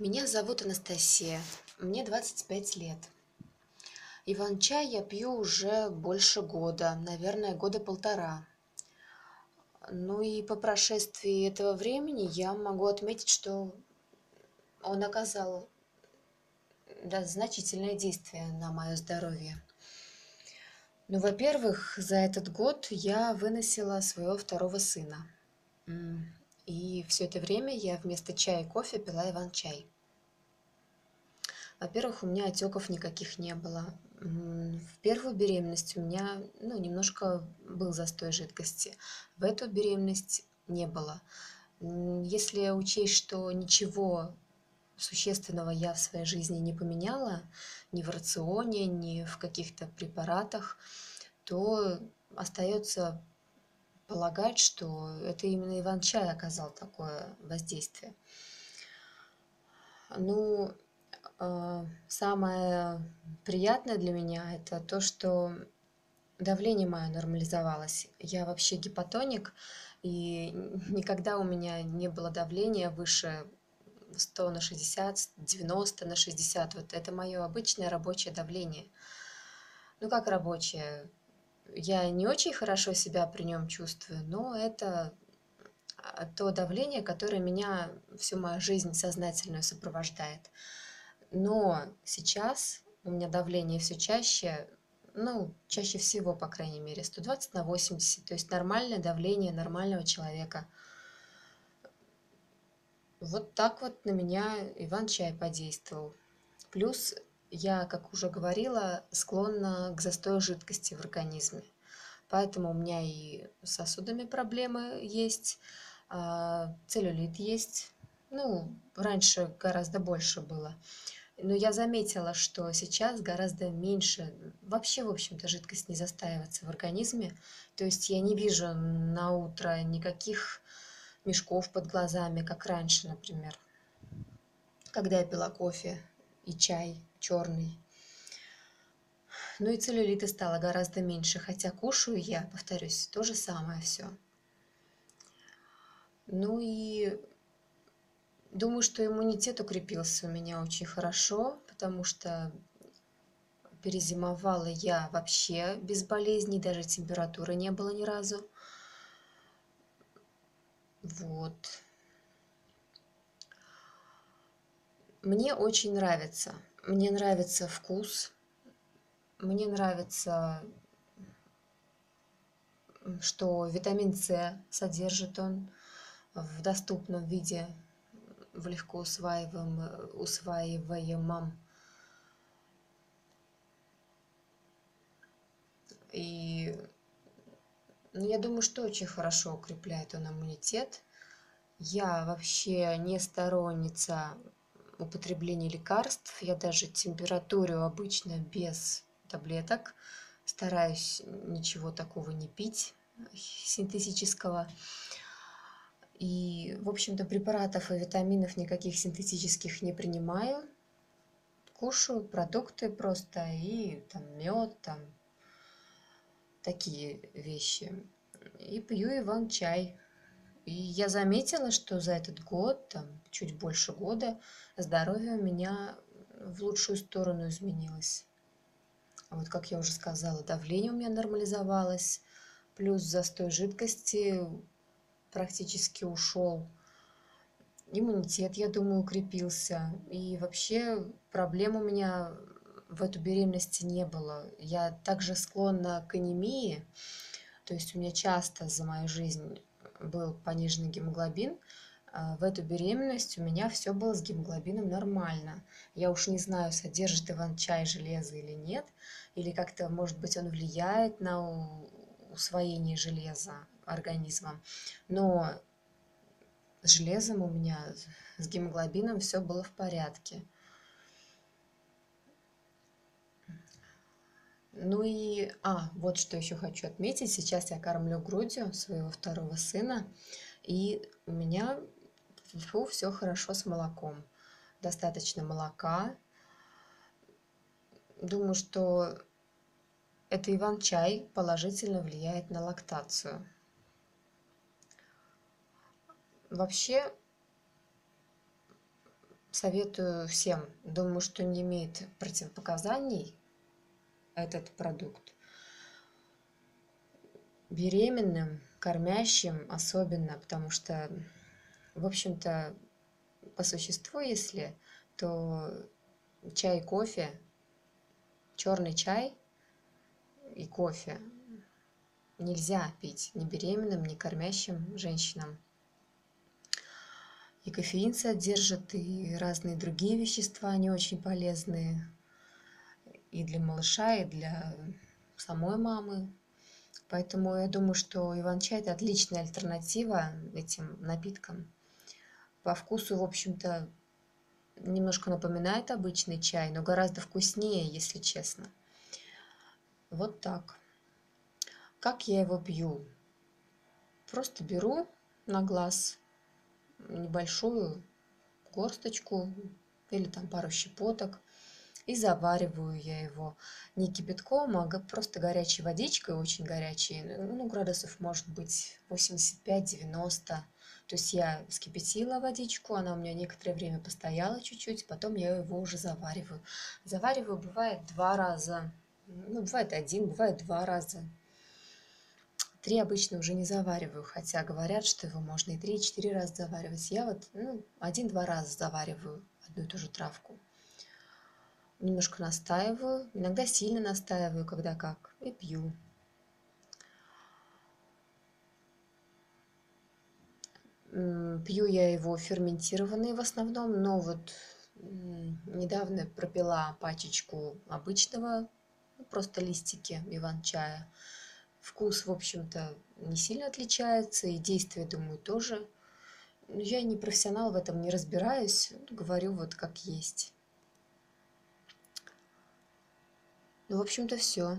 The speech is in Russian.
Меня зовут Анастасия, мне 25 лет. Иван-чай я пью уже больше года, наверное, года полтора. Ну и по прошествии этого времени я могу отметить, что он оказал да, значительное действие на мое здоровье. Ну, во-первых, за этот год я выносила своего второго сына. И все это время я вместо чая и кофе пила иван-чай. Во-первых, у меня отеков никаких не было. В первую беременность у меня ну, немножко был застой жидкости. В эту беременность не было. Если учесть, что ничего существенного я в своей жизни не поменяла, ни в рационе, ни в каких-то препаратах, то остается полагать, что это именно Иван-чай оказал такое воздействие. Ну, э, самое приятное для меня это то, что давление мое нормализовалось. Я вообще гипотоник, и никогда у меня не было давления выше 100 на 60, 90 на 60. Вот это мое обычное рабочее давление. Ну как рабочее? Я не очень хорошо себя при нем чувствую, но это а, то давление, которое меня всю мою жизнь сознательную сопровождает. Но сейчас у меня давление все чаще, ну, чаще всего, по крайней мере, 120 на 80, то есть нормальное давление нормального человека. Вот так вот на меня Иван-чай подействовал. Плюс я, как уже говорила, склонна к застою жидкости в организме. Поэтому у меня и с сосудами проблемы есть, а, целлюлит есть. Ну, раньше гораздо больше было. Но я заметила, что сейчас гораздо меньше, вообще, в общем-то, жидкость не застаивается в организме. То есть я не вижу на утро никаких мешков под глазами, как раньше, например, когда я пила кофе и чай черный. Ну и целлюлита стало гораздо меньше, хотя кушаю я, повторюсь, то же самое все. Ну и думаю, что иммунитет укрепился у меня очень хорошо, потому что перезимовала я вообще без болезней, даже температуры не было ни разу. Вот. Мне очень нравится мне нравится вкус, мне нравится, что витамин С содержит он в доступном виде, в легко усваиваемом, усваиваемом. И ну, я думаю, что очень хорошо укрепляет он иммунитет. Я вообще не сторонница употребления лекарств. Я даже температуру обычно без таблеток. Стараюсь ничего такого не пить синтетического. И, в общем-то, препаратов и витаминов никаких синтетических не принимаю. Кушаю продукты просто и там мед, там такие вещи. И пью иван-чай. И я заметила, что за этот год, там, чуть больше года, здоровье у меня в лучшую сторону изменилось. Вот, как я уже сказала, давление у меня нормализовалось, плюс застой жидкости практически ушел. Иммунитет, я думаю, укрепился. И вообще проблем у меня в эту беременность не было. Я также склонна к анемии, то есть у меня часто за мою жизнь был пониженный гемоглобин, а, в эту беременность у меня все было с гемоглобином нормально. Я уж не знаю, содержит иван-чай железо или нет, или как-то, может быть, он влияет на усвоение железа организмом. Но с железом у меня, с гемоглобином все было в порядке. Ну и, а, вот что еще хочу отметить. Сейчас я кормлю грудью своего второго сына, и у меня фу, все хорошо с молоком. Достаточно молока. Думаю, что это иван-чай положительно влияет на лактацию. Вообще, советую всем. Думаю, что не имеет противопоказаний этот продукт. Беременным, кормящим особенно, потому что, в общем-то, по существу, если, то чай кофе, черный чай и кофе нельзя пить ни беременным, ни кормящим женщинам. И кофеин содержит, и разные другие вещества, не очень полезные и для малыша, и для самой мамы. Поэтому я думаю, что иван-чай – это отличная альтернатива этим напиткам. По вкусу, в общем-то, немножко напоминает обычный чай, но гораздо вкуснее, если честно. Вот так. Как я его пью? Просто беру на глаз небольшую горсточку или там пару щепоток и завариваю я его не кипятком, а просто горячей водичкой, очень горячей, ну, градусов может быть 85-90. То есть я вскипятила водичку, она у меня некоторое время постояла чуть-чуть, потом я его уже завариваю. Завариваю бывает два раза, ну, бывает один, бывает два раза. Три обычно уже не завариваю, хотя говорят, что его можно и три, и четыре раза заваривать. Я вот ну, один-два раза завариваю одну и ту же травку. Немножко настаиваю, иногда сильно настаиваю, когда как, и пью. Пью я его ферментированный в основном, но вот недавно пропила пачечку обычного, ну, просто листики иван-чая. Вкус, в общем-то, не сильно отличается, и действие, думаю, тоже. Но я не профессионал в этом, не разбираюсь, говорю вот как есть. Ну, в общем-то, все.